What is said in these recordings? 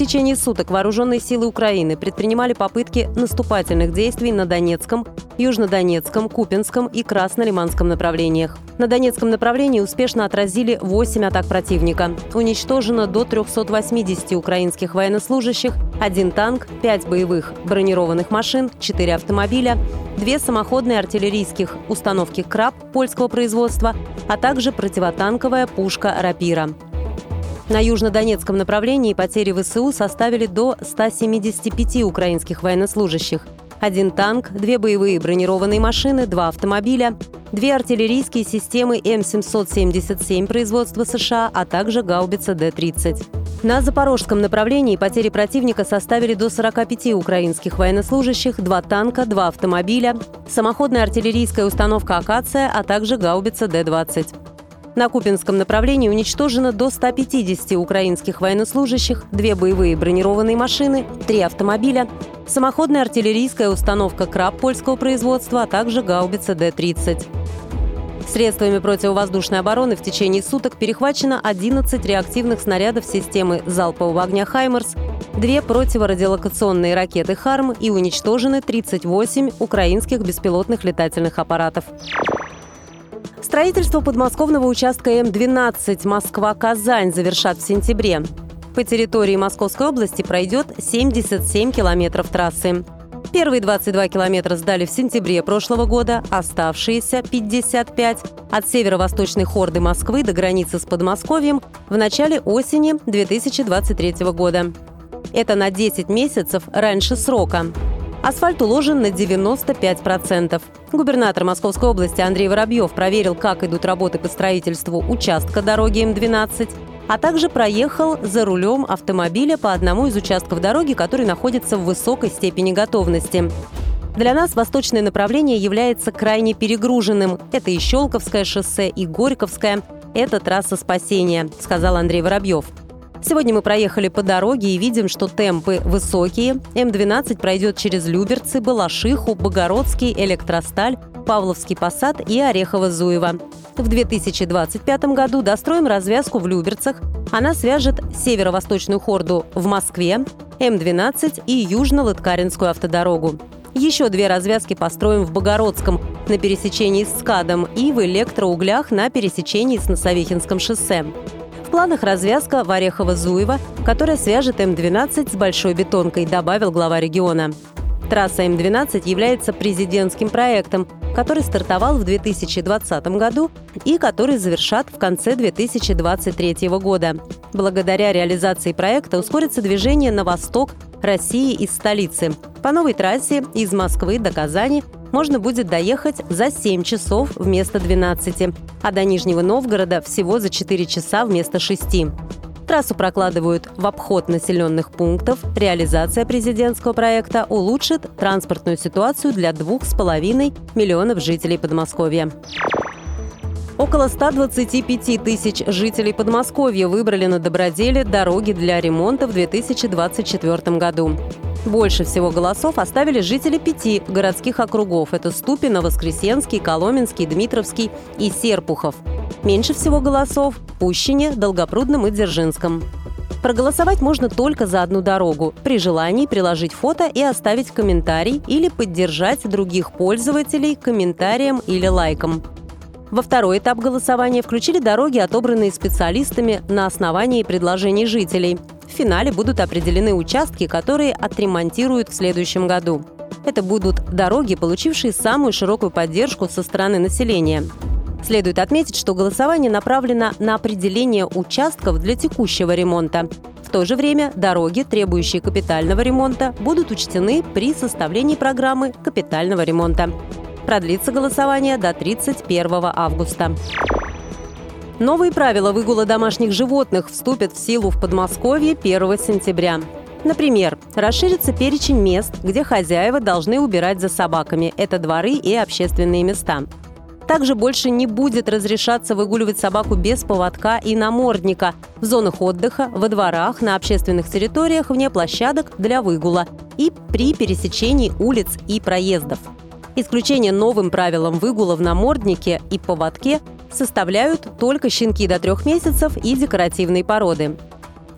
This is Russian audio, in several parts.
Течение суток вооруженные силы Украины предпринимали попытки наступательных действий на Донецком, Южнодонецком, Купинском и Краснолиманском направлениях. На Донецком направлении успешно отразили 8 атак противника. Уничтожено до 380 украинских военнослужащих, один танк, 5 боевых бронированных машин, 4 автомобиля, две самоходные артиллерийских установки «Краб» польского производства, а также противотанковая пушка «Рапира». На южнодонецком направлении потери ВСУ составили до 175 украинских военнослужащих. Один танк, две боевые бронированные машины, два автомобиля, две артиллерийские системы М777 производства США, а также гаубица Д-30. На запорожском направлении потери противника составили до 45 украинских военнослужащих, два танка, два автомобиля, самоходная артиллерийская установка «Акация», а также гаубица Д-20. На Купинском направлении уничтожено до 150 украинских военнослужащих, две боевые бронированные машины, три автомобиля, самоходная артиллерийская установка «Краб» польского производства, а также гаубица Д-30. Средствами противовоздушной обороны в течение суток перехвачено 11 реактивных снарядов системы залпового огня «Хаймерс», две противорадиолокационные ракеты «Харм» и уничтожены 38 украинских беспилотных летательных аппаратов. Строительство подмосковного участка М-12 Москва-Казань завершат в сентябре. По территории Московской области пройдет 77 километров трассы. Первые 22 километра сдали в сентябре прошлого года, оставшиеся 55 от северо-восточной хорды Москвы до границы с Подмосковьем в начале осени 2023 года. Это на 10 месяцев раньше срока. Асфальт уложен на 95%. Губернатор Московской области Андрей Воробьев проверил, как идут работы по строительству участка дороги М-12 а также проехал за рулем автомобиля по одному из участков дороги, который находится в высокой степени готовности. Для нас восточное направление является крайне перегруженным. Это и Щелковское шоссе, и Горьковское. Это трасса спасения, сказал Андрей Воробьев. Сегодня мы проехали по дороге и видим, что темпы высокие. М-12 пройдет через Люберцы, Балашиху, Богородский, Электросталь, Павловский посад и Орехово-Зуево. В 2025 году достроим развязку в Люберцах. Она свяжет северо-восточную хорду в Москве, М-12 и Южно-Лыткаринскую автодорогу. Еще две развязки построим в Богородском на пересечении с СКАДом и в электроуглях на пересечении с Носовихинском шоссе. В планах развязка в Орехово-Зуево, которая свяжет М-12 с Большой Бетонкой, добавил глава региона. Трасса М-12 является президентским проектом, который стартовал в 2020 году и который завершат в конце 2023 года. Благодаря реализации проекта ускорится движение на восток России из столицы. По новой трассе из Москвы до Казани можно будет доехать за 7 часов вместо 12, а до Нижнего Новгорода всего за 4 часа вместо 6. Трассу прокладывают в обход населенных пунктов. Реализация президентского проекта улучшит транспортную ситуацию для двух с половиной миллионов жителей Подмосковья. Около 125 тысяч жителей Подмосковья выбрали на доброделе дороги для ремонта в 2024 году. Больше всего голосов оставили жители пяти городских округов. Это Ступино, Воскресенский, Коломенский, Дмитровский и Серпухов. Меньше всего голосов – Пущине, Долгопрудном и Дзержинском. Проголосовать можно только за одну дорогу. При желании приложить фото и оставить комментарий или поддержать других пользователей комментарием или лайком. Во второй этап голосования включили дороги, отобранные специалистами на основании предложений жителей. В финале будут определены участки, которые отремонтируют в следующем году. Это будут дороги, получившие самую широкую поддержку со стороны населения. Следует отметить, что голосование направлено на определение участков для текущего ремонта. В то же время дороги, требующие капитального ремонта, будут учтены при составлении программы капитального ремонта. Продлится голосование до 31 августа. Новые правила выгула домашних животных вступят в силу в Подмосковье 1 сентября. Например, расширится перечень мест, где хозяева должны убирать за собаками. Это дворы и общественные места. Также больше не будет разрешаться выгуливать собаку без поводка и намордника в зонах отдыха, во дворах, на общественных территориях, вне площадок для выгула и при пересечении улиц и проездов. Исключение новым правилам выгула в наморднике и поводке составляют только щенки до трех месяцев и декоративные породы.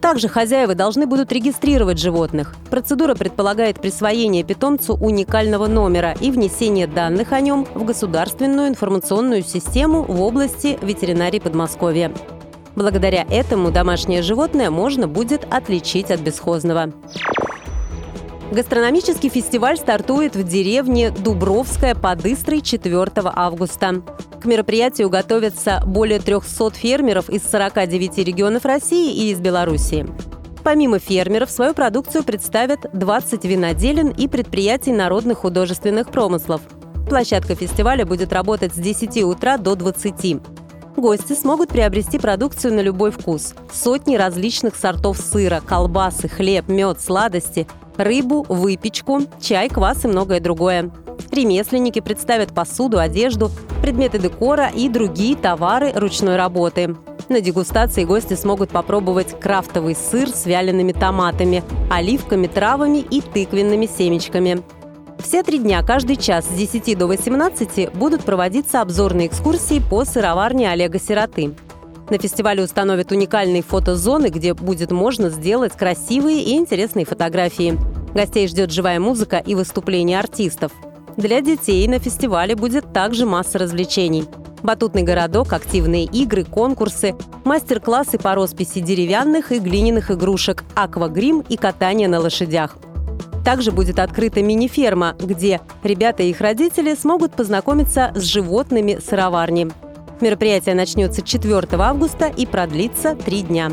Также хозяева должны будут регистрировать животных. Процедура предполагает присвоение питомцу уникального номера и внесение данных о нем в государственную информационную систему в области ветеринарии Подмосковья. Благодаря этому домашнее животное можно будет отличить от бесхозного. Гастрономический фестиваль стартует в деревне Дубровская под Истрой 4 августа. К мероприятию готовятся более 300 фермеров из 49 регионов России и из Белоруссии. Помимо фермеров, свою продукцию представят 20 виноделин и предприятий народных художественных промыслов. Площадка фестиваля будет работать с 10 утра до 20. Гости смогут приобрести продукцию на любой вкус. Сотни различных сортов сыра, колбасы, хлеб, мед, сладости – рыбу, выпечку, чай, квас и многое другое. Ремесленники представят посуду, одежду, предметы декора и другие товары ручной работы. На дегустации гости смогут попробовать крафтовый сыр с вялеными томатами, оливками, травами и тыквенными семечками. Все три дня, каждый час с 10 до 18 будут проводиться обзорные экскурсии по сыроварне Олега Сироты. На фестивале установят уникальные фотозоны, где будет можно сделать красивые и интересные фотографии. Гостей ждет живая музыка и выступления артистов. Для детей на фестивале будет также масса развлечений. Батутный городок, активные игры, конкурсы, мастер-классы по росписи деревянных и глиняных игрушек, аквагрим и катание на лошадях. Также будет открыта мини-ферма, где ребята и их родители смогут познакомиться с животными сыроварни. Мероприятие начнется 4 августа и продлится три дня.